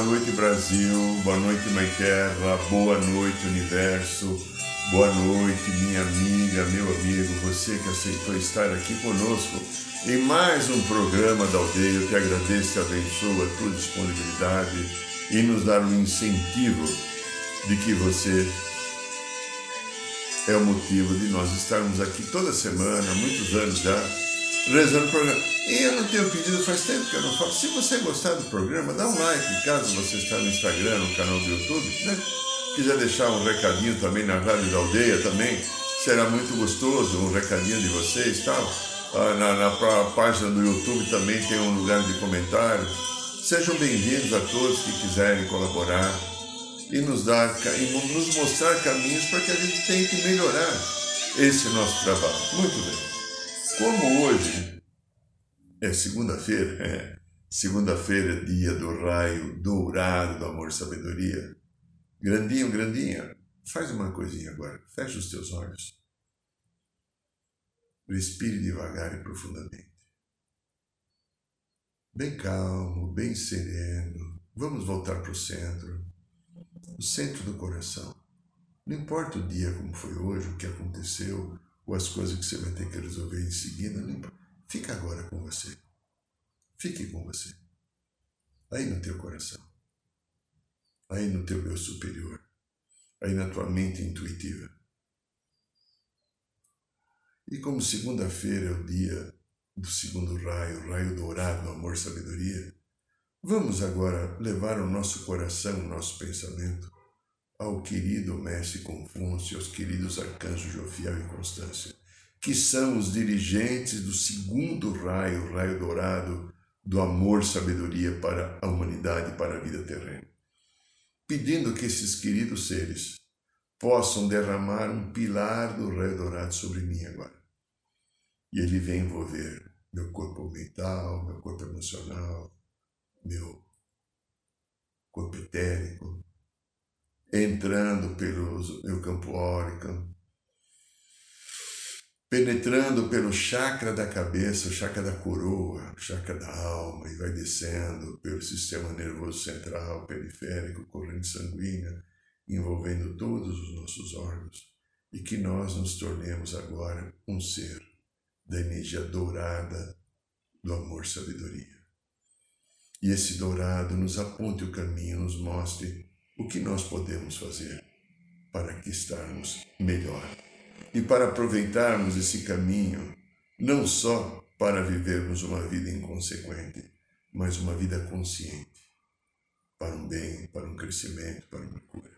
Boa noite Brasil, boa noite Mãe Terra, boa noite Universo, boa noite minha amiga, meu amigo, você que aceitou estar aqui conosco em mais um programa da aldeia. Eu te agradeço e abençoo a tua disponibilidade e nos dar um incentivo de que você é o motivo de nós estarmos aqui toda semana, há muitos anos já rezando o programa. E eu não tenho pedido, faz tempo que eu não faço. Se você gostar do programa, dá um like, caso você está no Instagram, no canal do YouTube, né? Quiser deixar um recadinho também na Rádio da Aldeia também, será muito gostoso, um recadinho de vocês tal. Ah, na, na página do YouTube também tem um lugar de comentário. Sejam bem-vindos a todos que quiserem colaborar e nos dar e nos mostrar caminhos para que a gente tente melhorar esse nosso trabalho. Muito bem. Como hoje é segunda-feira, é, segunda-feira, dia do raio dourado do amor e sabedoria, grandinho, grandinha, faz uma coisinha agora, fecha os teus olhos. Respire devagar e profundamente. Bem calmo, bem sereno. Vamos voltar para o centro, o centro do coração. Não importa o dia como foi hoje, o que aconteceu, ou as coisas que você vai ter que resolver em seguida, não Fica agora com você. Fique com você. Aí no teu coração. Aí no teu eu superior. Aí na tua mente intuitiva. E como segunda-feira é o dia do segundo raio, o raio dourado do amor sabedoria, vamos agora levar o nosso coração, o nosso pensamento ao querido Mestre Confúcio, aos queridos arcanjos Jofiel e Constância, que são os dirigentes do segundo raio, o raio dourado, do amor sabedoria para a humanidade para a vida terrena. Pedindo que esses queridos seres possam derramar um pilar do raio dourado sobre mim agora. E ele vem envolver meu corpo mental, meu corpo emocional, meu corpo etérico, entrando pelo meu campo órico, penetrando pelo chakra da cabeça, o chakra da coroa, o chakra da alma, e vai descendo pelo sistema nervoso central, periférico, corrente sanguínea, envolvendo todos os nossos órgãos, e que nós nos tornemos agora um ser da energia dourada do amor-sabedoria. E esse dourado nos aponte o caminho, nos mostre o que nós podemos fazer para que estarmos melhor e para aproveitarmos esse caminho, não só para vivermos uma vida inconsequente, mas uma vida consciente, para um bem, para um crescimento, para uma cura.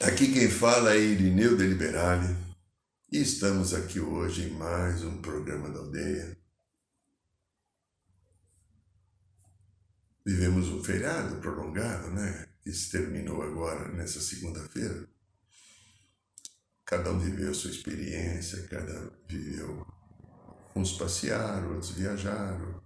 Aqui quem fala é Irineu Deliberale e estamos aqui hoje em mais um programa da aldeia Vivemos um feriado prolongado, né? Se terminou agora, nessa segunda-feira. Cada um viveu a sua experiência, cada viveu. Uns passearam, outros viajaram,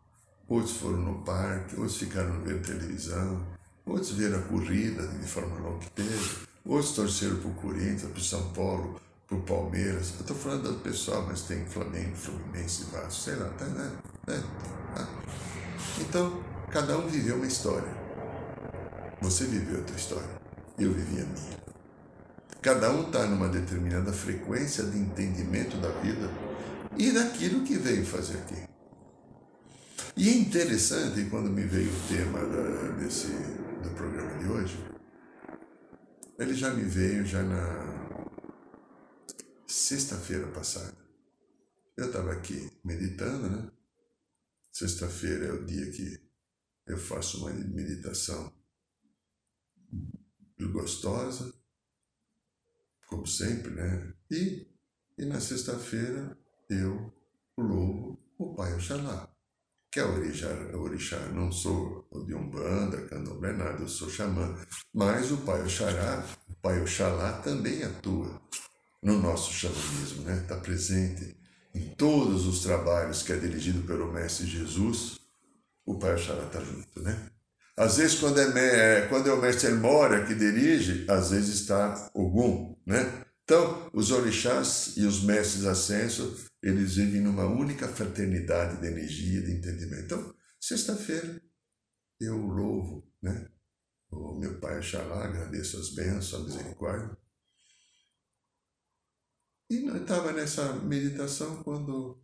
outros foram no parque, outros ficaram vendo televisão, outros viram a corrida de Fórmula 1 que teve, outros torceram para o Corinthians, para o São Paulo, para o Palmeiras. Eu estou falando do pessoal, mas tem Flamengo, Fluminense, Vasco, sei lá, tá, né? né? Tá. Então, Cada um viveu uma história. Você viveu a tua história, eu vivi a minha. Cada um está numa determinada frequência de entendimento da vida e daquilo que veio fazer aqui. E é interessante quando me veio o tema da, desse, do programa de hoje, ele já me veio já na sexta-feira passada. Eu estava aqui meditando, né? Sexta-feira é o dia que eu faço uma meditação gostosa, como sempre, né? E, e na sexta-feira eu louvo o Pai Oxalá, que é orixá, orixá. Não sou de Umbanda, Candomblé, nada, eu sou xamã. Mas o Pai Oxará, o Pai Oxalá também atua no nosso xamanismo, né? Está presente em todos os trabalhos que é dirigido pelo Mestre Jesus, o Pai Oxalá está junto, né? Às vezes, quando é, é, quando é o Mestre Mora que dirige, às vezes está Ogum, né? Então, os orixás e os mestres ascensos, eles vivem numa única fraternidade de energia, de entendimento. Então, sexta-feira, eu louvo, né? O meu Pai Oxalá, agradeço as bênçãos, a misericórdia. E eu estava nessa meditação quando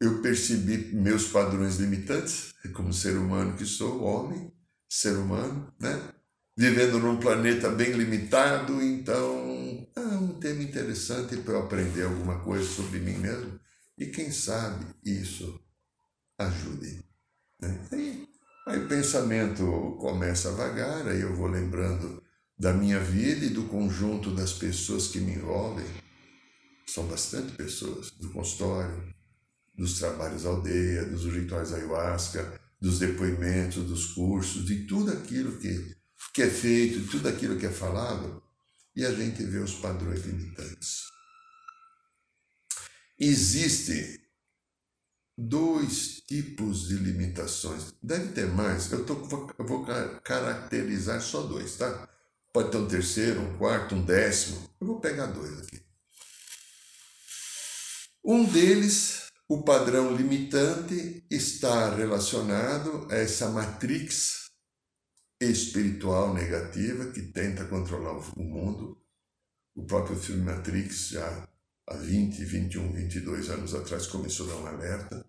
eu percebi meus padrões limitantes, como ser humano que sou, homem, ser humano, né? Vivendo num planeta bem limitado, então é um tema interessante para eu aprender alguma coisa sobre mim mesmo e quem sabe isso ajude. Né? Aí, aí o pensamento começa a vagar, aí eu vou lembrando da minha vida e do conjunto das pessoas que me envolvem. São bastante pessoas, do consultório, dos trabalhos aldeia, dos rituais ayahuasca, dos depoimentos, dos cursos, de tudo aquilo que, que é feito, de tudo aquilo que é falado, e a gente vê os padrões limitantes. Existem dois tipos de limitações. Deve ter mais, eu, tô, eu vou caracterizar só dois, tá? Pode ter um terceiro, um quarto, um décimo. Eu vou pegar dois aqui. Um deles o padrão limitante está relacionado a essa matrix espiritual negativa que tenta controlar o mundo. O próprio filme Matrix, já há 20, 21, 22 anos atrás, começou a dar um alerta.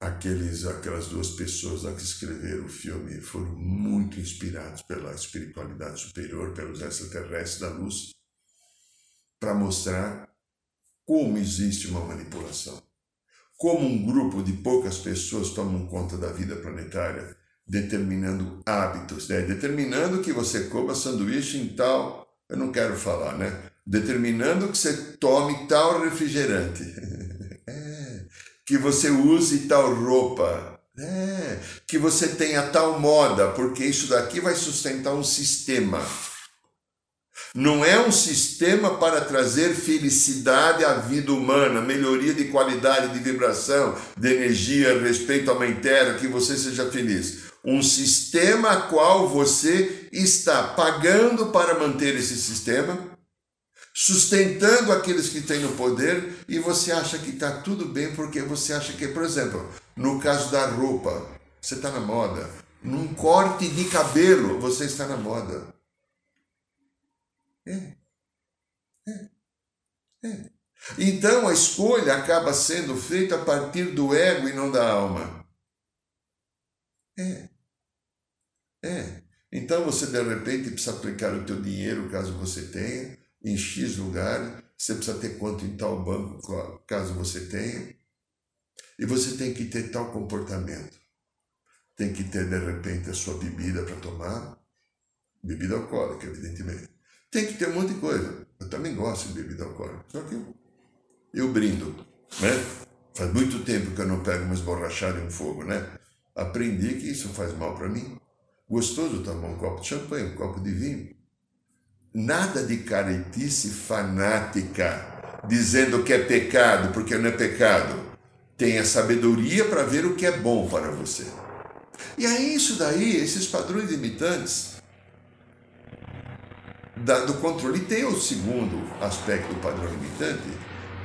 Aqueles, aquelas duas pessoas lá que escreveram o filme foram muito inspirados pela espiritualidade superior, pelos extraterrestres da luz, para mostrar como existe uma manipulação. Como um grupo de poucas pessoas tomam conta da vida planetária, determinando hábitos, né? determinando que você coma sanduíche em tal, eu não quero falar, né? Determinando que você tome tal refrigerante, é. que você use tal roupa, é. que você tenha tal moda, porque isso daqui vai sustentar um sistema. Não é um sistema para trazer felicidade à vida humana, melhoria de qualidade de vibração, de energia, respeito à mãe terra, que você seja feliz. Um sistema a qual você está pagando para manter esse sistema, sustentando aqueles que têm o poder e você acha que está tudo bem porque você acha que, por exemplo, no caso da roupa, você está na moda. Num corte de cabelo, você está na moda. É. É. É. Então a escolha acaba sendo feita a partir do ego e não da alma. É. É. Então você de repente precisa aplicar o teu dinheiro, caso você tenha, em X lugar, você precisa ter quanto em tal banco, caso você tenha. E você tem que ter tal comportamento. Tem que ter, de repente, a sua bebida para tomar, bebida alcoólica, evidentemente. Tem que ter um monte de coisa. Eu também gosto de bebida alcoólica. Só que eu, eu brindo, né? Faz muito tempo que eu não pego uma esborrachada em um fogo, né? Aprendi que isso faz mal para mim. Gostoso tomar um copo de champanhe, um copo de vinho. Nada de caretice fanática, dizendo que é pecado, porque não é pecado. Tenha sabedoria para ver o que é bom para você. E aí, isso daí, esses padrões limitantes, da, do controle. E tem o segundo aspecto do padrão limitante,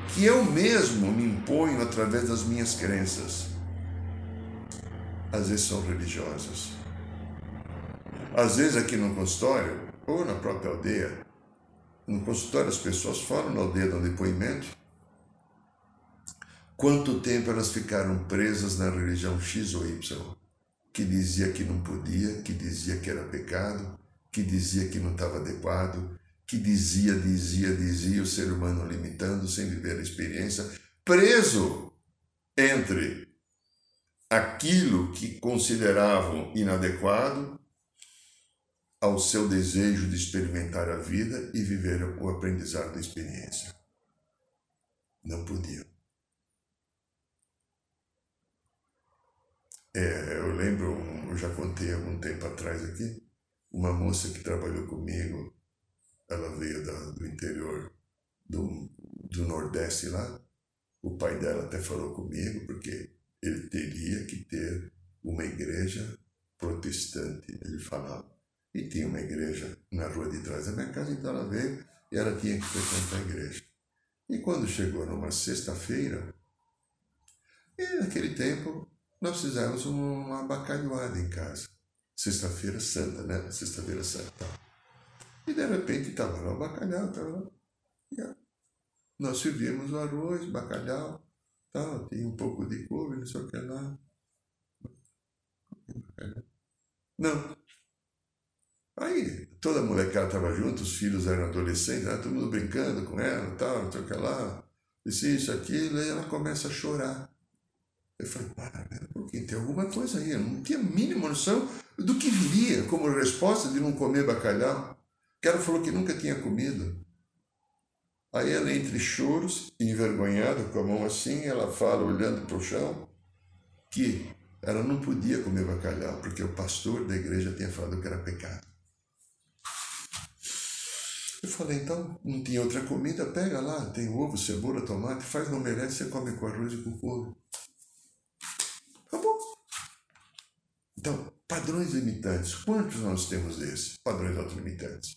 que eu mesmo me imponho através das minhas crenças. Às vezes são religiosas. Às vezes aqui no consultório, ou na própria aldeia, no consultório as pessoas falam na aldeia do depoimento, quanto tempo elas ficaram presas na religião X ou Y, que dizia que não podia, que dizia que era pecado, que dizia que não estava adequado, que dizia, dizia, dizia, o ser humano limitando, sem viver a experiência, preso entre aquilo que consideravam inadequado ao seu desejo de experimentar a vida e viver o aprendizado da experiência. Não podiam. É, eu lembro, eu já contei algum tempo atrás aqui, uma moça que trabalhou comigo, ela veio da, do interior do, do Nordeste lá. O pai dela até falou comigo, porque ele teria que ter uma igreja protestante, ele falava. E tinha uma igreja na rua de trás da minha casa, então ela veio e ela tinha que frequentar a igreja. E quando chegou numa sexta-feira, naquele tempo nós fizemos uma bacalhoada em casa. Sexta-feira santa, né? Sexta-feira santa. E de repente estava lá o bacalhau, estava lá. Nós servíamos o arroz, bacalhau, tal, tinha um pouco de couve, não sei o que lá. Não. Aí toda a molecada estava junto, os filhos eram adolescentes, era todo mundo brincando com ela, tal, não sei o que lá. Disse isso, aquilo, e ela começa a chorar. Eu falei, para, porque tem alguma coisa aí. Eu não tinha a mínima noção do que viria como resposta de não comer bacalhau. Que ela falou que nunca tinha comido. Aí ela, entre choros envergonhada, com a mão assim, ela fala, olhando para o chão, que ela não podia comer bacalhau, porque o pastor da igreja tinha falado que era pecado. Eu falei, então, não tinha outra comida, pega lá, tem ovo, cebola, tomate, faz no omelete, você come com arroz e com. Então, padrões limitantes. Quantos nós temos desses? Padrões autolimitantes.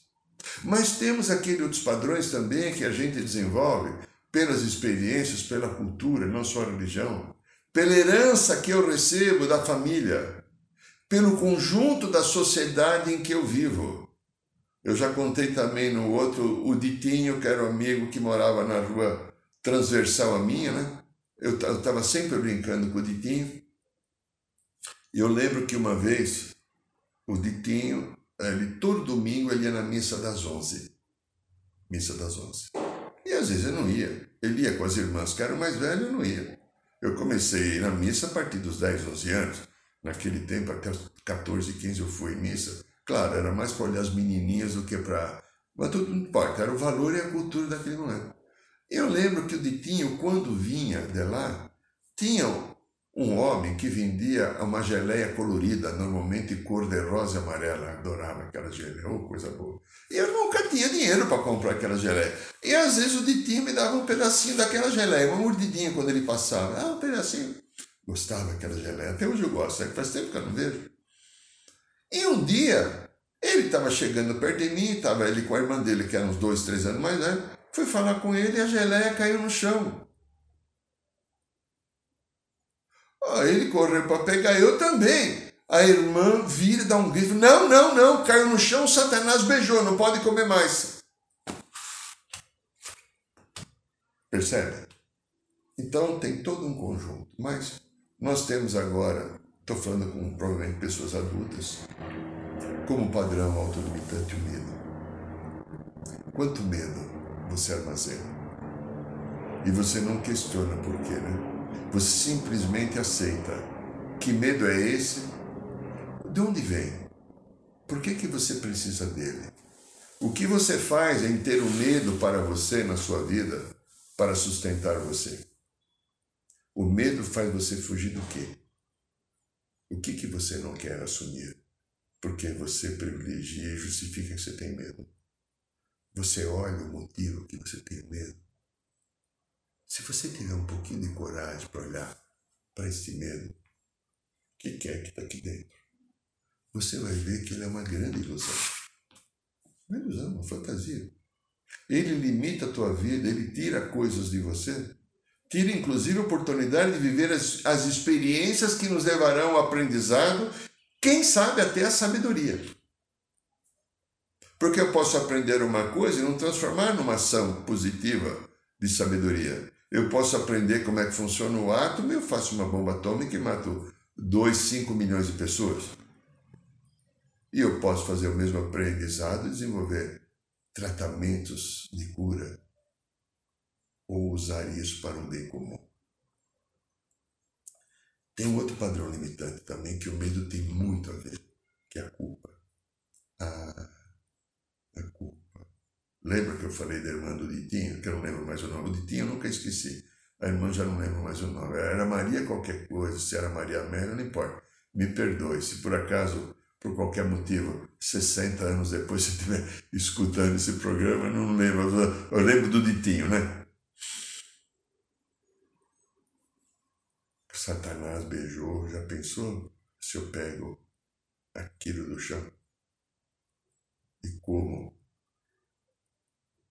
Mas temos aqueles outros padrões também que a gente desenvolve pelas experiências, pela cultura, não só a religião, pela herança que eu recebo da família, pelo conjunto da sociedade em que eu vivo. Eu já contei também no outro, o Ditinho, que era um amigo que morava na rua transversal a minha, né? Eu estava sempre brincando com o Ditinho. Eu lembro que uma vez o Ditinho, ele, todo domingo ele ia na missa das onze. Missa das onze. E às vezes eu não ia. Ele ia com as irmãs que eram mais velhas, eu não ia. Eu comecei na missa a partir dos 10, 11 anos. Naquele tempo, até os 14, 15 eu fui em missa. Claro, era mais para olhar as menininhas do que para... Mas tudo não importa, era o valor e a cultura daquele momento. Eu lembro que o Ditinho, quando vinha de lá, tinha um homem que vendia uma geleia colorida, normalmente cor de rosa e amarela, adorava aquela geleia, oh, coisa boa. E eu nunca tinha dinheiro para comprar aquela geleia. E às vezes o Ditinho me dava um pedacinho daquela geleia, uma mordidinha quando ele passava. Ah, um pedacinho. Gostava daquela geleia, até hoje eu gosto, é faz tempo que eu não vejo. E um dia, ele estava chegando perto de mim, estava ele com a irmã dele, que era uns dois, três anos mais velho, fui falar com ele e a geleia caiu no chão. Aí ele correu para pegar, eu também. A irmã vira e dá um grito: Não, não, não, caiu no chão, Satanás beijou, não pode comer mais. Percebe? Então tem todo um conjunto. Mas nós temos agora, estou falando com provavelmente pessoas adultas, como padrão autolimitante o medo. Quanto medo você armazena? E você não questiona por quê, né? Você simplesmente aceita. Que medo é esse? De onde vem? Por que, que você precisa dele? O que você faz em ter o medo para você na sua vida para sustentar você? O medo faz você fugir do quê? O que, que você não quer assumir? Porque você privilegia e justifica que você tem medo. Você olha o motivo que você tem medo se você tiver um pouquinho de coragem para olhar para esse medo, o que, é que está aqui dentro? Você vai ver que ele é uma grande ilusão. Uma ilusão, uma fantasia. Ele limita a tua vida, ele tira coisas de você, tira inclusive a oportunidade de viver as, as experiências que nos levarão ao aprendizado, quem sabe até a sabedoria. Porque eu posso aprender uma coisa e não transformar numa ação positiva de sabedoria. Eu posso aprender como é que funciona o átomo eu faço uma bomba atômica e mato 2, 5 milhões de pessoas. E eu posso fazer o mesmo aprendizado e desenvolver tratamentos de cura ou usar isso para um bem comum. Tem outro padrão limitante também que o medo tem muito a ver, que é a culpa. A, a culpa. Lembra que eu falei da irmã do Ditinho, que eu não lembro mais o nome? O Ditinho eu nunca esqueci. A irmã já não lembro mais o nome. Era Maria qualquer coisa, se era Maria Amélia, não importa. Me perdoe se por acaso, por qualquer motivo, 60 anos depois você estiver escutando esse programa, não lembro. Eu lembro do ditinho, né? Satanás beijou, já pensou se eu pego aquilo do chão e como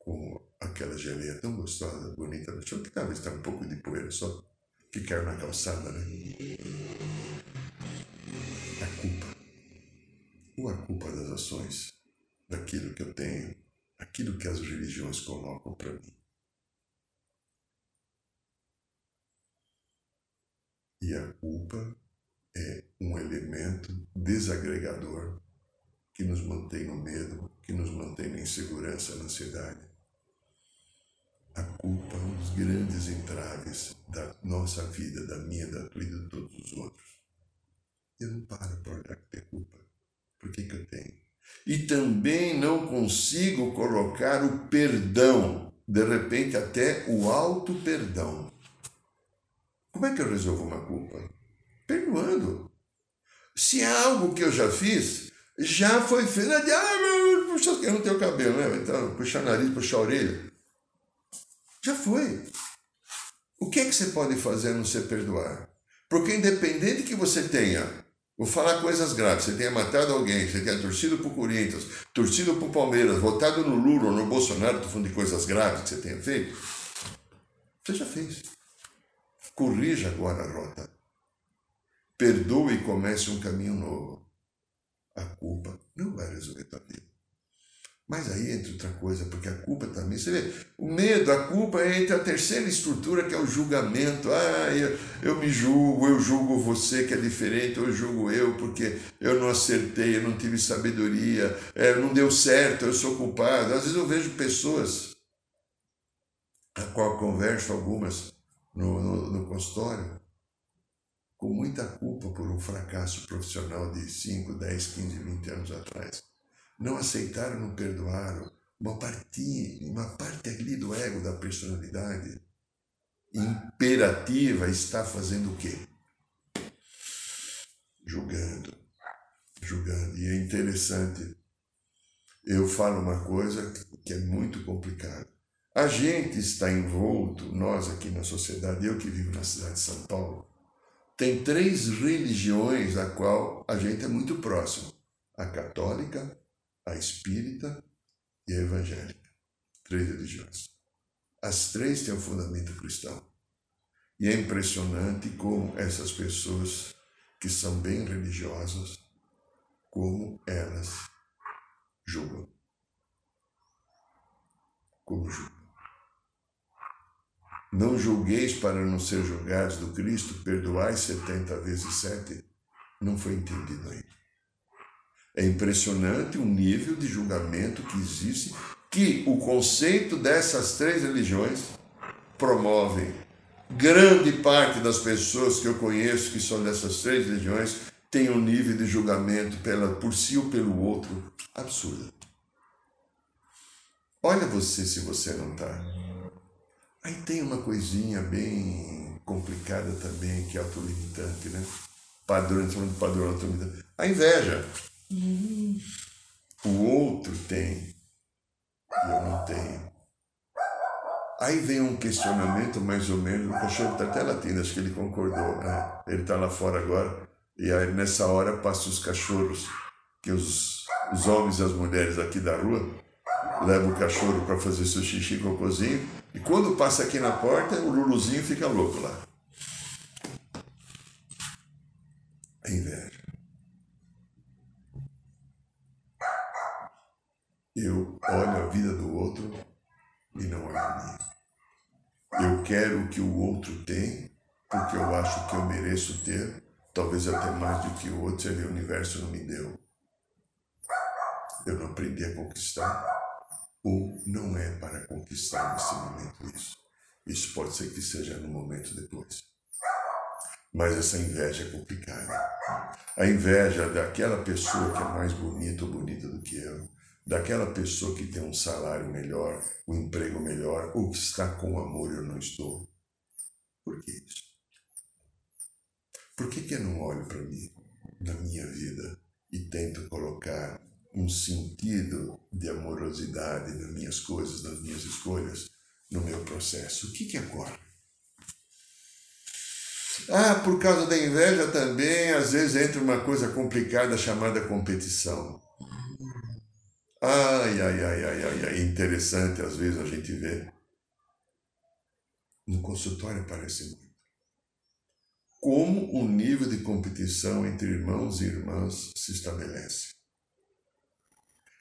com aquela geleia tão gostosa, bonita no chão, que talvez está um pouco de poeira só, que caiu na calçada, né? A culpa. Ou a culpa das ações, daquilo que eu tenho, aquilo que as religiões colocam para mim. E a culpa é um elemento desagregador que nos mantém no medo, que nos mantém na insegurança, na ansiedade. A culpa é um dos grandes entraves da nossa vida, da minha, da tua e de todos os outros. Eu não paro para olhar que tem culpa. Por que, que eu tenho? E também não consigo colocar o perdão, de repente até o alto perdão como é que eu resolvo uma culpa? Perdoando. Se é algo que eu já fiz, já foi feito. Ah, puxa, eu não tenho cabelo, né? Então, puxar nariz, puxar a orelha. Já foi. O que é que você pode fazer a não ser perdoar? Porque independente que você tenha, vou falar coisas graves, você tenha matado alguém, você tenha torcido para o Corinthians, torcido para o Palmeiras, votado no Lula ou no Bolsonaro, estou falando de coisas graves que você tenha feito, você já fez. Corrija agora a rota. Perdoe e comece um caminho novo. A culpa não vai resolver tua vida. Mas aí entra outra coisa, porque a culpa também, você vê, o medo, a culpa entra a terceira estrutura que é o julgamento. Ah, eu, eu me julgo, eu julgo você que é diferente, eu julgo eu porque eu não acertei, eu não tive sabedoria, é, não deu certo, eu sou culpado. Às vezes eu vejo pessoas a qual converso algumas no, no, no consultório com muita culpa por um fracasso profissional de 5, 10, 15, 20 anos atrás. Não aceitaram, não perdoaram. Uma parte, uma parte ali do ego, da personalidade imperativa está fazendo o quê? Julgando. Julgando. E é interessante. Eu falo uma coisa que é muito complicada. A gente está envolto, nós aqui na sociedade, eu que vivo na cidade de São Paulo, tem três religiões a qual a gente é muito próximo: a católica, a espírita e a evangélica. Três religiões. As três têm um fundamento cristão. E é impressionante como essas pessoas que são bem religiosas, como elas julgam. Como julgam. Não julgueis para não ser julgados do Cristo, perdoai setenta vezes sete. Não foi entendido ainda. É impressionante o nível de julgamento que existe, que o conceito dessas três religiões promovem. Grande parte das pessoas que eu conheço que são dessas três religiões tem um nível de julgamento pela, por si ou pelo outro absurdo. Olha você se você não está. Aí tem uma coisinha bem complicada também, que é autolimitante, né? Padrão, de padrão autolimitante. A inveja. Uhum. O outro tem, e eu não tenho. Aí vem um questionamento mais ou menos, o cachorro está até latindo, acho que ele concordou, né? Ele está lá fora agora, e aí nessa hora passam os cachorros, que os, os homens e as mulheres aqui da rua levam o cachorro para fazer seu xixi cocôzinho, e quando passa aqui na porta, o Luluzinho fica louco lá. A inveja. Eu olho a vida do outro e não olho a minha. Eu quero o que o outro tem, porque eu acho que eu mereço ter, talvez até mais do que o outro, se o universo não me deu. Eu não aprendi a conquistar ou não é para conquistar nesse momento isso. Isso pode ser que seja no momento depois. Mas essa inveja é complicada. A inveja daquela pessoa que é mais bonita ou bonita do que eu, daquela pessoa que tem um salário melhor, um emprego melhor, ou que está com amor eu não estou. Por que isso? Por que, que eu não olho para mim? na minha vida e tento colocar um sentido de amorosidade nas minhas coisas, nas minhas escolhas, no meu processo. O que, que ocorre? Ah, por causa da inveja também, às vezes entra uma coisa complicada chamada competição. Ai, ai, ai, ai, ai, ai, interessante às vezes a gente vê. No consultório parece muito. Como o nível de competição entre irmãos e irmãs se estabelece.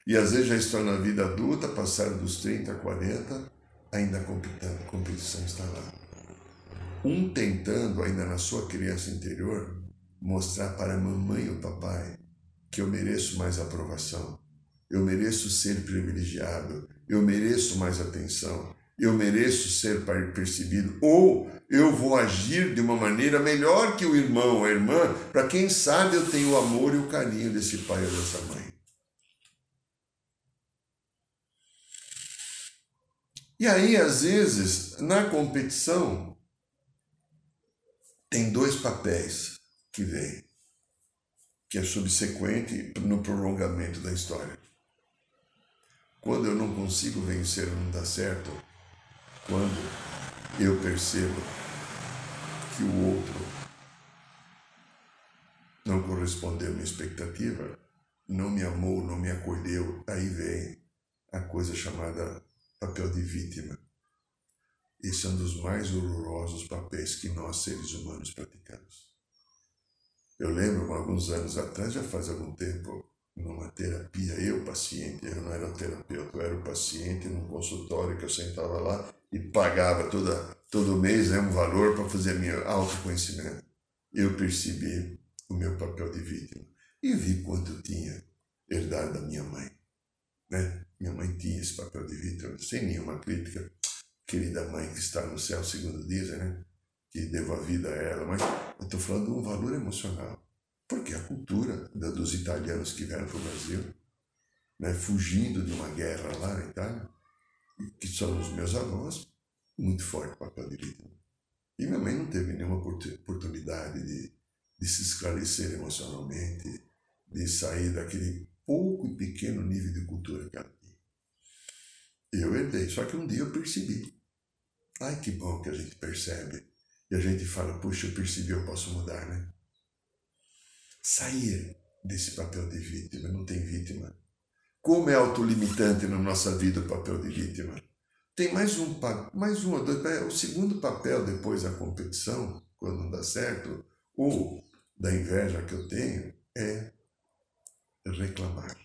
E às vezes já estão na vida adulta, passaram dos 30, 40, ainda a competição está lá. Um tentando, ainda na sua criança interior, mostrar para a mamãe ou papai que eu mereço mais aprovação, eu mereço ser privilegiado, eu mereço mais atenção, eu mereço ser percebido, ou eu vou agir de uma maneira melhor que o irmão ou a irmã, para quem sabe eu tenho o amor e o carinho desse pai ou dessa mãe. E aí, às vezes, na competição, tem dois papéis que vêm, que é subsequente no prolongamento da história. Quando eu não consigo vencer não dá certo, quando eu percebo que o outro não correspondeu à minha expectativa, não me amou, não me acolheu, aí vem a coisa chamada papel de vítima. Esse é um dos mais horrorosos papéis que nós, seres humanos, praticamos. Eu lembro, alguns anos atrás, já faz algum tempo, numa terapia, eu, paciente, eu não era o terapeuta, eu era o paciente num consultório que eu sentava lá e pagava toda, todo mês né, um valor para fazer meu autoconhecimento. Eu percebi o meu papel de vítima e vi quanto eu tinha herdado da minha mãe. Né? Minha mãe tinha esse papel de vítima, sem nenhuma crítica. Querida mãe que está no céu, segundo dizem, né? que devo a vida a ela, mas eu estou falando de um valor emocional. Porque a cultura dos italianos que vieram para o Brasil, né, fugindo de uma guerra lá na Itália, que são os meus avós, muito forte papel de vítima. E minha mãe não teve nenhuma oportunidade de, de se esclarecer emocionalmente, de sair daquele pouco e pequeno nível de cultura que ela eu herdei, só que um dia eu percebi. Ai, que bom que a gente percebe. E a gente fala, puxa, eu percebi, eu posso mudar, né? Sair desse papel de vítima, não tem vítima. Como é autolimitante na nossa vida o papel de vítima. Tem mais um, mais um, é, o segundo papel depois da competição, quando não dá certo, ou da inveja que eu tenho, é reclamar.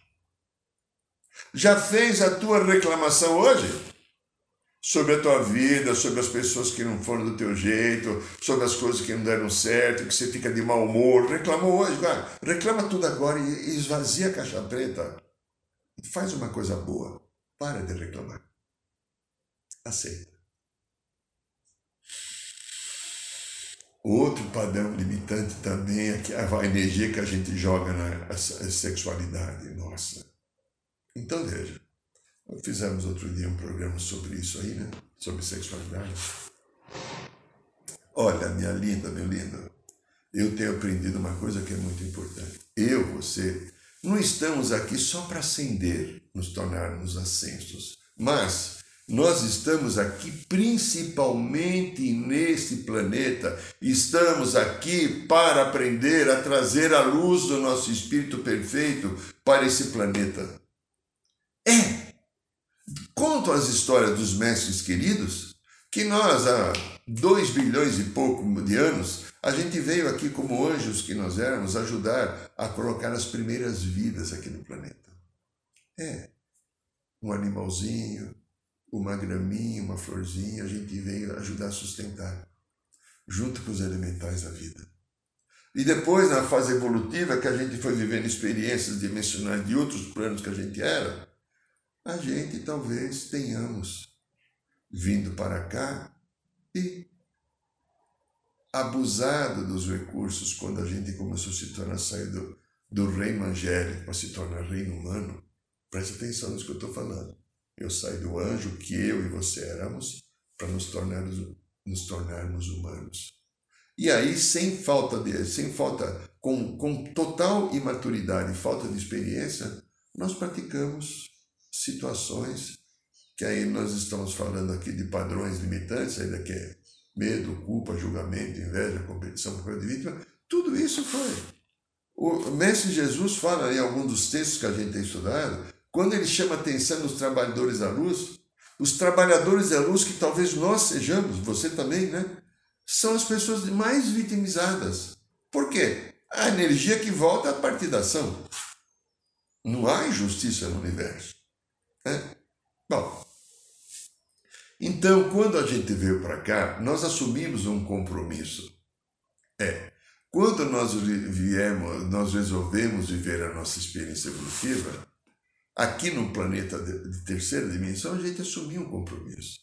Já fez a tua reclamação hoje? Sobre a tua vida, sobre as pessoas que não foram do teu jeito, sobre as coisas que não deram certo, que você fica de mau humor. Reclamou hoje, cara. Reclama tudo agora e esvazia a caixa preta. Faz uma coisa boa. Para de reclamar. Aceita. Outro padrão limitante também é a energia que a gente joga na sexualidade. Nossa. Então veja, fizemos outro dia um programa sobre isso aí, né? Sobre sexualidade. Olha, minha linda, meu lindo, eu tenho aprendido uma coisa que é muito importante. Eu, você, não estamos aqui só para ascender, nos tornarmos ascensos, mas nós estamos aqui principalmente nesse planeta, estamos aqui para aprender a trazer a luz do nosso espírito perfeito para esse planeta. Conto as histórias dos mestres queridos que nós, há dois bilhões e pouco de anos, a gente veio aqui como anjos que nós éramos ajudar a colocar as primeiras vidas aqui no planeta. É. Um animalzinho, uma graminha, uma florzinha, a gente veio ajudar a sustentar, junto com os elementais da vida. E depois, na fase evolutiva, que a gente foi vivendo experiências dimensionais de outros planos que a gente era, a gente talvez tenhamos vindo para cá e abusado dos recursos quando a gente começou a se tornar, sair do, do reino angélico para se tornar reino humano. Preste atenção nisso que eu estou falando. Eu saí do anjo que eu e você éramos para nos tornarmos, nos tornarmos humanos. E aí, sem falta de, sem falta, com, com total imaturidade falta de experiência, nós praticamos situações que aí nós estamos falando aqui de padrões limitantes, ainda que é medo, culpa, julgamento, inveja, competição, papel de vítima, tudo isso foi. O Mestre Jesus fala em algum dos textos que a gente tem estudado, quando ele chama atenção nos trabalhadores da luz, os trabalhadores da luz que talvez nós sejamos, você também, né? São as pessoas mais vitimizadas. Por quê? A energia que volta a partir da ação. Não há injustiça no universo. Né? Bom, então, quando a gente veio para cá, nós assumimos um compromisso. É, quando nós viemos, nós resolvemos viver a nossa experiência evolutiva, aqui no planeta de terceira dimensão, a gente assumiu um compromisso.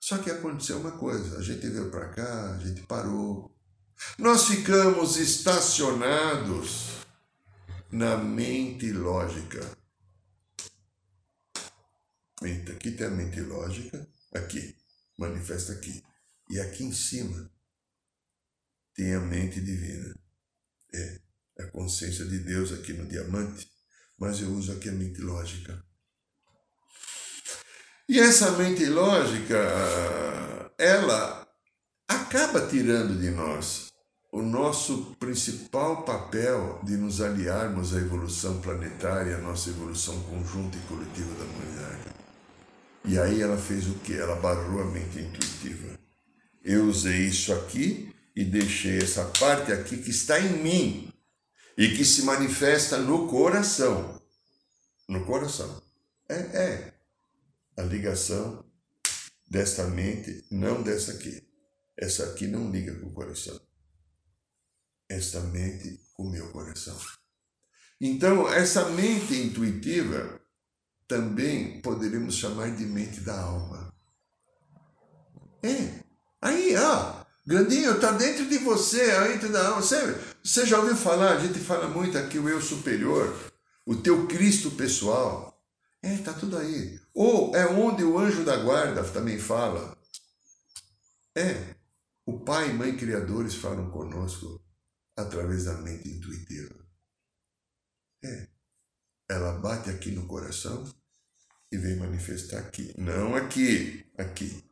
Só que aconteceu uma coisa, a gente veio para cá, a gente parou. Nós ficamos estacionados na mente lógica. Aqui tem a mente lógica, aqui, manifesta aqui. E aqui em cima tem a mente divina. É a consciência de Deus aqui no diamante, mas eu uso aqui a mente lógica. E essa mente lógica, ela acaba tirando de nós o nosso principal papel de nos aliarmos à evolução planetária, à nossa evolução conjunta e coletiva da humanidade. E aí ela fez o que? Ela barrou a mente intuitiva. Eu usei isso aqui e deixei essa parte aqui que está em mim e que se manifesta no coração. No coração. É, é. A ligação desta mente, não dessa aqui. Essa aqui não liga com o coração. Esta mente com o meu coração. Então, essa mente intuitiva também poderíamos chamar de mente da alma. É. Aí, ó, Grandinho, está dentro de você, a mente da alma. Você, você já ouviu falar, a gente fala muito aqui, o eu superior, o teu Cristo pessoal. É, está tudo aí. Ou é onde o anjo da guarda também fala. É, o pai e mãe criadores falam conosco através da mente intuitiva. É, ela bate aqui no coração e vem manifestar aqui. Não aqui, aqui.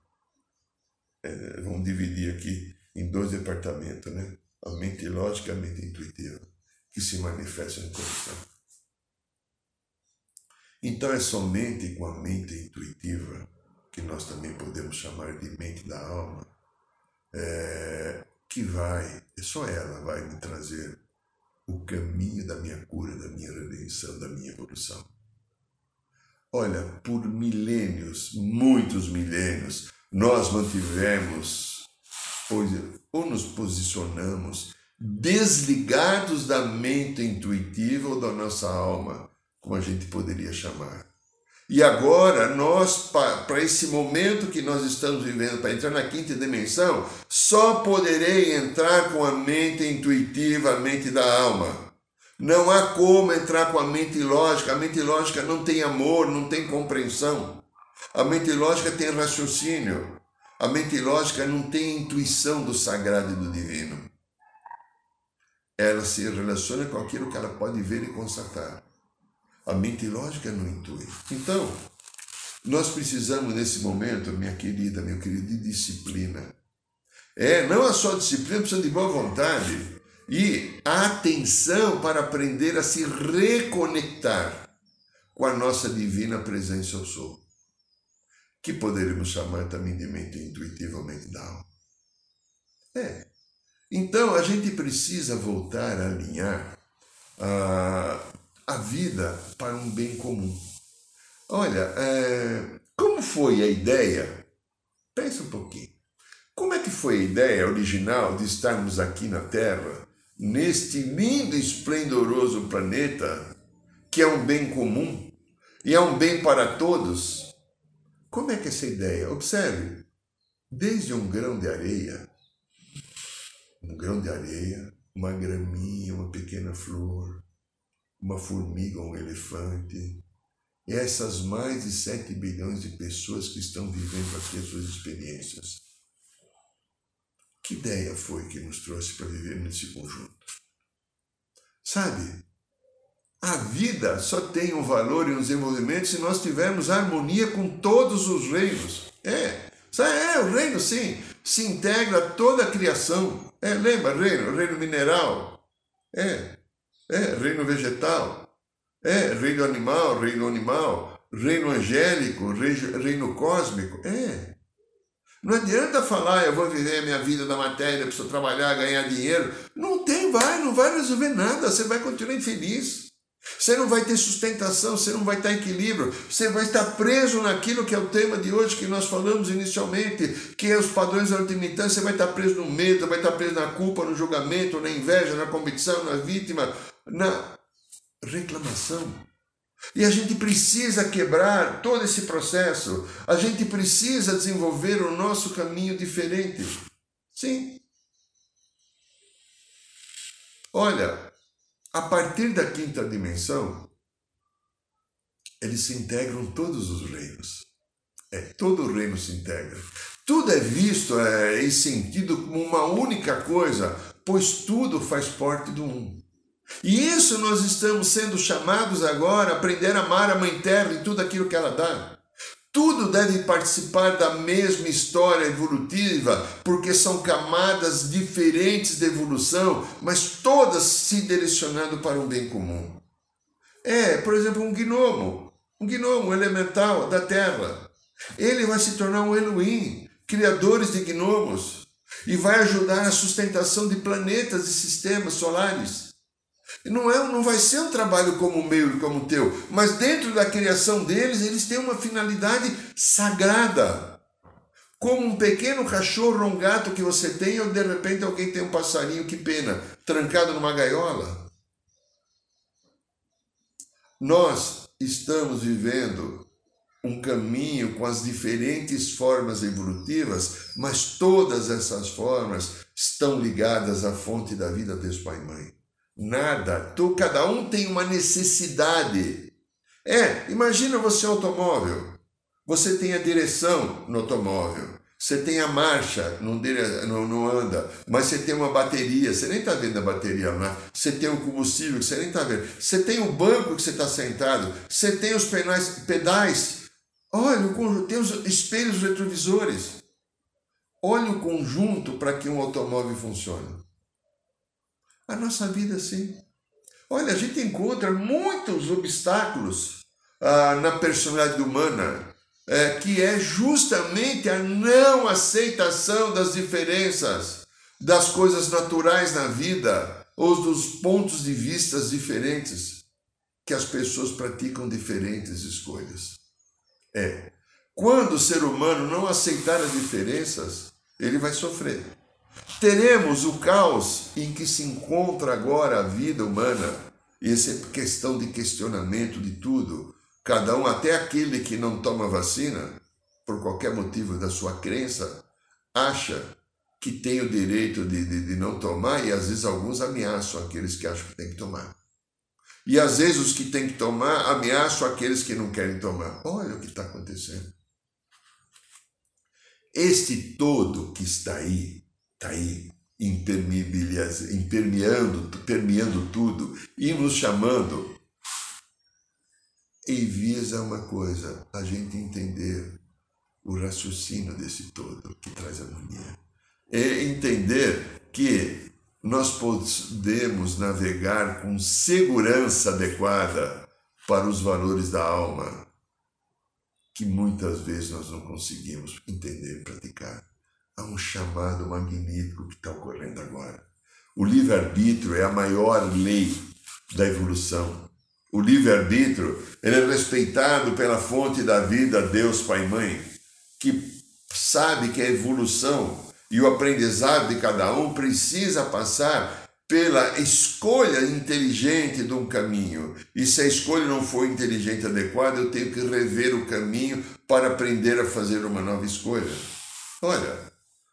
É, vamos dividir aqui em dois departamentos, né? A mente lógica e a mente intuitiva, que se manifesta no coração. Então é somente com a mente intuitiva, que nós também podemos chamar de mente da alma, é, que vai, é só ela vai me trazer o caminho da minha cura, da minha redenção, da minha evolução. Olha, por milênios, muitos milênios, nós mantivemos ou nos posicionamos desligados da mente intuitiva ou da nossa alma, como a gente poderia chamar. E agora, nós, para esse momento que nós estamos vivendo, para entrar na quinta dimensão, só poderei entrar com a mente intuitiva, a mente da alma. Não há como entrar com a mente lógica. A mente lógica não tem amor, não tem compreensão. A mente lógica tem raciocínio. A mente lógica não tem intuição do sagrado e do divino. Ela se relaciona com aquilo que ela pode ver e constatar. A mente lógica não intui. Então, nós precisamos nesse momento, minha querida, meu querido, de disciplina. É, não é só disciplina, precisa de boa vontade e a atenção para aprender a se reconectar com a nossa divina presença ao sou, que poderíamos chamar também de mente intuitiva, mente da alma. É. Então a gente precisa voltar a alinhar a, a vida para um bem comum. Olha, é, como foi a ideia? Pensa um pouquinho. Como é que foi a ideia original de estarmos aqui na Terra neste lindo e esplendoroso planeta, que é um bem comum e é um bem para todos. Como é que é essa ideia? Observe, desde um grão de areia, um grão de areia, uma graminha, uma pequena flor, uma formiga, um elefante, essas mais de 7 bilhões de pessoas que estão vivendo aqui as suas experiências. Que ideia foi que nos trouxe para viver nesse conjunto? Sabe, a vida só tem um valor e um desenvolvimento se nós tivermos harmonia com todos os reinos. É, é o reino sim, se integra toda a criação. É, lembra, reino, reino mineral. É, é, reino vegetal. É, reino animal, reino animal, reino angélico, reino, reino cósmico. É. Não adianta falar, eu vou viver a minha vida da matéria, preciso trabalhar, ganhar dinheiro. Não tem, vai, não vai resolver nada, você vai continuar infeliz. Você não vai ter sustentação, você não vai estar em equilíbrio, você vai estar preso naquilo que é o tema de hoje que nós falamos inicialmente, que é os padrões ultimitância, você vai estar preso no medo, vai estar preso na culpa, no julgamento, na inveja, na competição, na vítima, na reclamação. E a gente precisa quebrar todo esse processo. A gente precisa desenvolver o nosso caminho diferente. Sim. Olha, a partir da quinta dimensão, eles se integram todos os reinos. É, todo o reino se integra. Tudo é visto é, e sentido como uma única coisa, pois tudo faz parte do um. E isso nós estamos sendo chamados agora aprender a amar a Mãe Terra e tudo aquilo que ela dá. Tudo deve participar da mesma história evolutiva, porque são camadas diferentes de evolução, mas todas se direcionando para um bem comum. É, por exemplo, um gnomo, um gnomo elemental da Terra. Ele vai se tornar um Elohim, criadores de gnomos, e vai ajudar na sustentação de planetas e sistemas solares. Não, é, não vai ser um trabalho como o meu e como o teu, mas dentro da criação deles, eles têm uma finalidade sagrada. Como um pequeno cachorro ou um gato que você tem, ou de repente alguém tem um passarinho, que pena, trancado numa gaiola. Nós estamos vivendo um caminho com as diferentes formas evolutivas, mas todas essas formas estão ligadas à fonte da vida, Deus Pai e Mãe. Nada. Tu, cada um tem uma necessidade. É, imagina você um automóvel. Você tem a direção no automóvel. Você tem a marcha, não, não, não anda, mas você tem uma bateria, você nem está vendo a bateria lá. Você tem o combustível, você nem está vendo. Você tem o banco que você está sentado, você tem os penais, pedais. Olha, tem os espelhos retrovisores. Olha o conjunto para que um automóvel funcione. A nossa vida, sim. Olha, a gente encontra muitos obstáculos ah, na personalidade humana, é, que é justamente a não aceitação das diferenças, das coisas naturais na vida, ou dos pontos de vista diferentes, que as pessoas praticam diferentes escolhas. É. Quando o ser humano não aceitar as diferenças, ele vai sofrer. Teremos o caos em que se encontra agora a vida humana, e essa é questão de questionamento de tudo. Cada um, até aquele que não toma vacina, por qualquer motivo da sua crença, acha que tem o direito de, de, de não tomar, e às vezes alguns ameaçam aqueles que acham que tem que tomar. E às vezes os que têm que tomar ameaçam aqueles que não querem tomar. Olha o que está acontecendo. Este todo que está aí está aí impermeando, permeando tudo e nos chamando, envisa uma coisa, a gente entender o raciocínio desse todo que traz harmonia. É entender que nós podemos navegar com segurança adequada para os valores da alma, que muitas vezes nós não conseguimos entender e praticar a um chamado magnífico que está ocorrendo agora. O livre-arbítrio é a maior lei da evolução. O livre-arbítrio ele é respeitado pela fonte da vida, Deus Pai e Mãe, que sabe que a evolução e o aprendizado de cada um precisa passar pela escolha inteligente de um caminho. E se a escolha não for inteligente e adequada, eu tenho que rever o caminho para aprender a fazer uma nova escolha. Olha,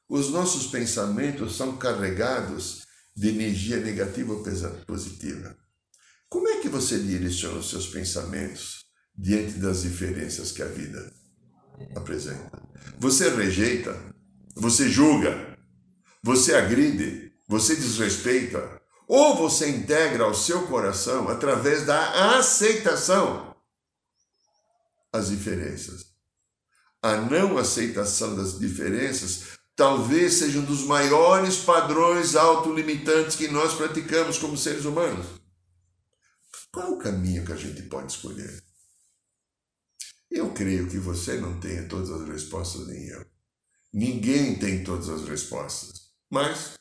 os nossos pensamentos são carregados de energia negativa ou positiva. Como é que você direciona os seus pensamentos diante das diferenças que a vida apresenta? Você rejeita? Você julga? você agride, você desrespeita, ou você integra ao seu coração através da aceitação as diferenças. A não aceitação das diferenças talvez seja um dos maiores padrões autolimitantes que nós praticamos como seres humanos. Qual é o caminho que a gente pode escolher? Eu creio que você não tenha todas as respostas nem eu. Ninguém tem todas as respostas. Mas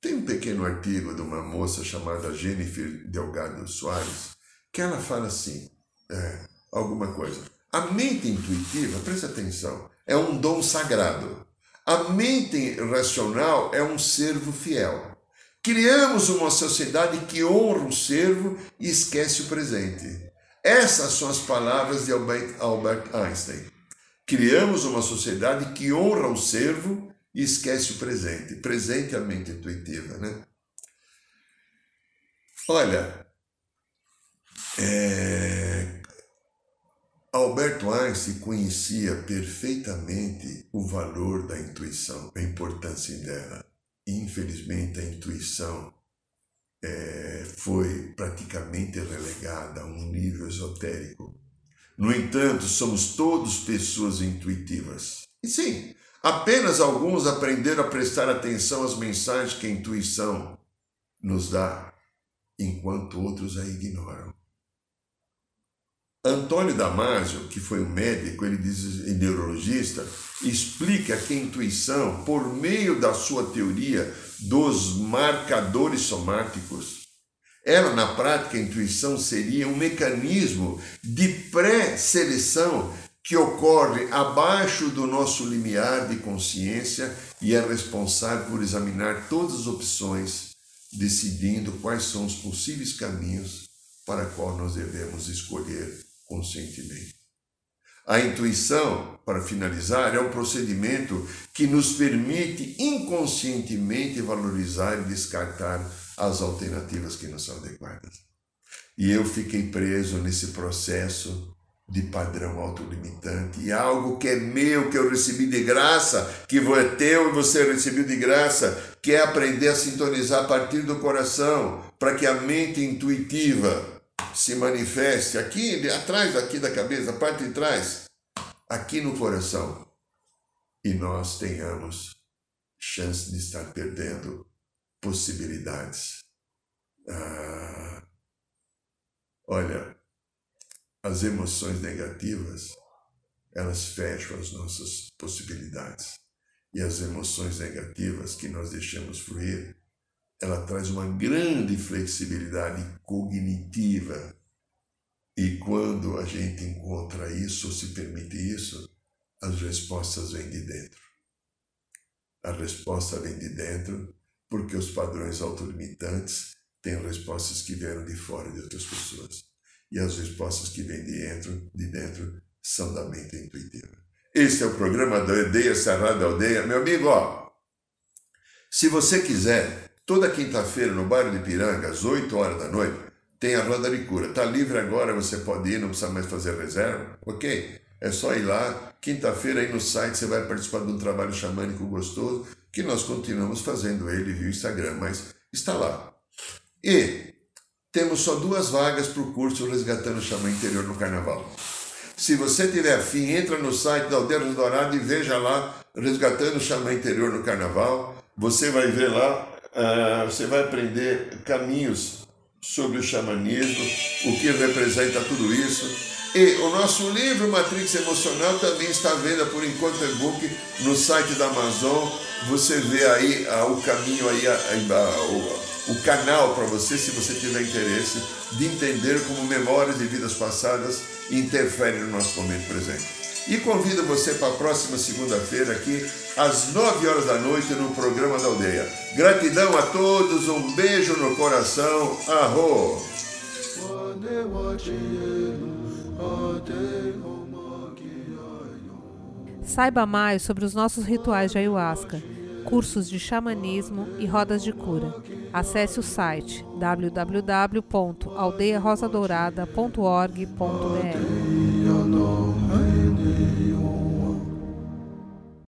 tem um pequeno artigo de uma moça chamada Jennifer Delgado Soares que ela fala assim, é, alguma coisa. A mente intuitiva, presta atenção, é um dom sagrado. A mente racional é um servo fiel. Criamos uma sociedade que honra o servo e esquece o presente. Essas são as palavras de Albert Einstein. Criamos uma sociedade que honra o servo e esquece o presente. Presente é a mente intuitiva, né? Olha, é... Alberto Einstein conhecia perfeitamente valor da intuição, a importância dela. Infelizmente, a intuição é, foi praticamente relegada a um nível esotérico. No entanto, somos todos pessoas intuitivas. E sim, apenas alguns aprenderam a prestar atenção às mensagens que a intuição nos dá, enquanto outros a ignoram. Antônio Damasio, que foi um médico, ele diz e neurologista, explica que a intuição, por meio da sua teoria dos marcadores somáticos, ela na prática a intuição seria um mecanismo de pré-seleção que ocorre abaixo do nosso limiar de consciência e é responsável por examinar todas as opções, decidindo quais são os possíveis caminhos para qual nós devemos escolher conscientemente. A intuição, para finalizar, é um procedimento que nos permite inconscientemente valorizar e descartar as alternativas que não são adequadas. E eu fiquei preso nesse processo de padrão autolimitante. E algo que é meu, que eu recebi de graça, que é teu e você recebeu de graça, que é aprender a sintonizar a partir do coração, para que a mente intuitiva se manifeste aqui, atrás aqui da cabeça, a parte de trás, aqui no coração, e nós tenhamos chance de estar perdendo possibilidades. Ah, olha, as emoções negativas, elas fecham as nossas possibilidades. E as emoções negativas que nós deixamos fluir, ela traz uma grande flexibilidade cognitiva. E quando a gente encontra isso, ou se permite isso, as respostas vêm de dentro. A resposta vem de dentro porque os padrões autolimitantes têm respostas que vieram de fora de outras pessoas. E as respostas que vêm de dentro, de dentro são da mente intuitiva. Este é o programa da Aldeia Sagrada Aldeia. Meu amigo, ó, se você quiser Toda quinta-feira, no bairro de Piranga, às 8 horas da noite, tem a roda de cura. Está livre agora, você pode ir, não precisa mais fazer reserva, ok? É só ir lá. Quinta-feira aí no site você vai participar de um trabalho xamânico gostoso, que nós continuamos fazendo ele via Instagram, mas está lá. E temos só duas vagas para o curso Resgatando o Xamã Interior no Carnaval. Se você tiver afim, entra no site da Aldeia do Dourado e veja lá Resgatando o Xamã Interior no Carnaval. Você vai ver lá ah, você vai aprender caminhos sobre o xamanismo, o que representa tudo isso. E o nosso livro Matrix Emocional também está à venda por enquanto e-book no site da Amazon. Você vê aí ah, o caminho aí, ah, o, o canal para você, se você tiver interesse, de entender como memórias de vidas passadas interferem no nosso momento presente. E convido você para a próxima segunda-feira aqui, às 9 horas da noite, no programa da aldeia. Gratidão a todos, um beijo no coração. Arro! Saiba mais sobre os nossos rituais de ayahuasca, cursos de xamanismo e rodas de cura. Acesse o site www.aldeiarosadourada.org.br.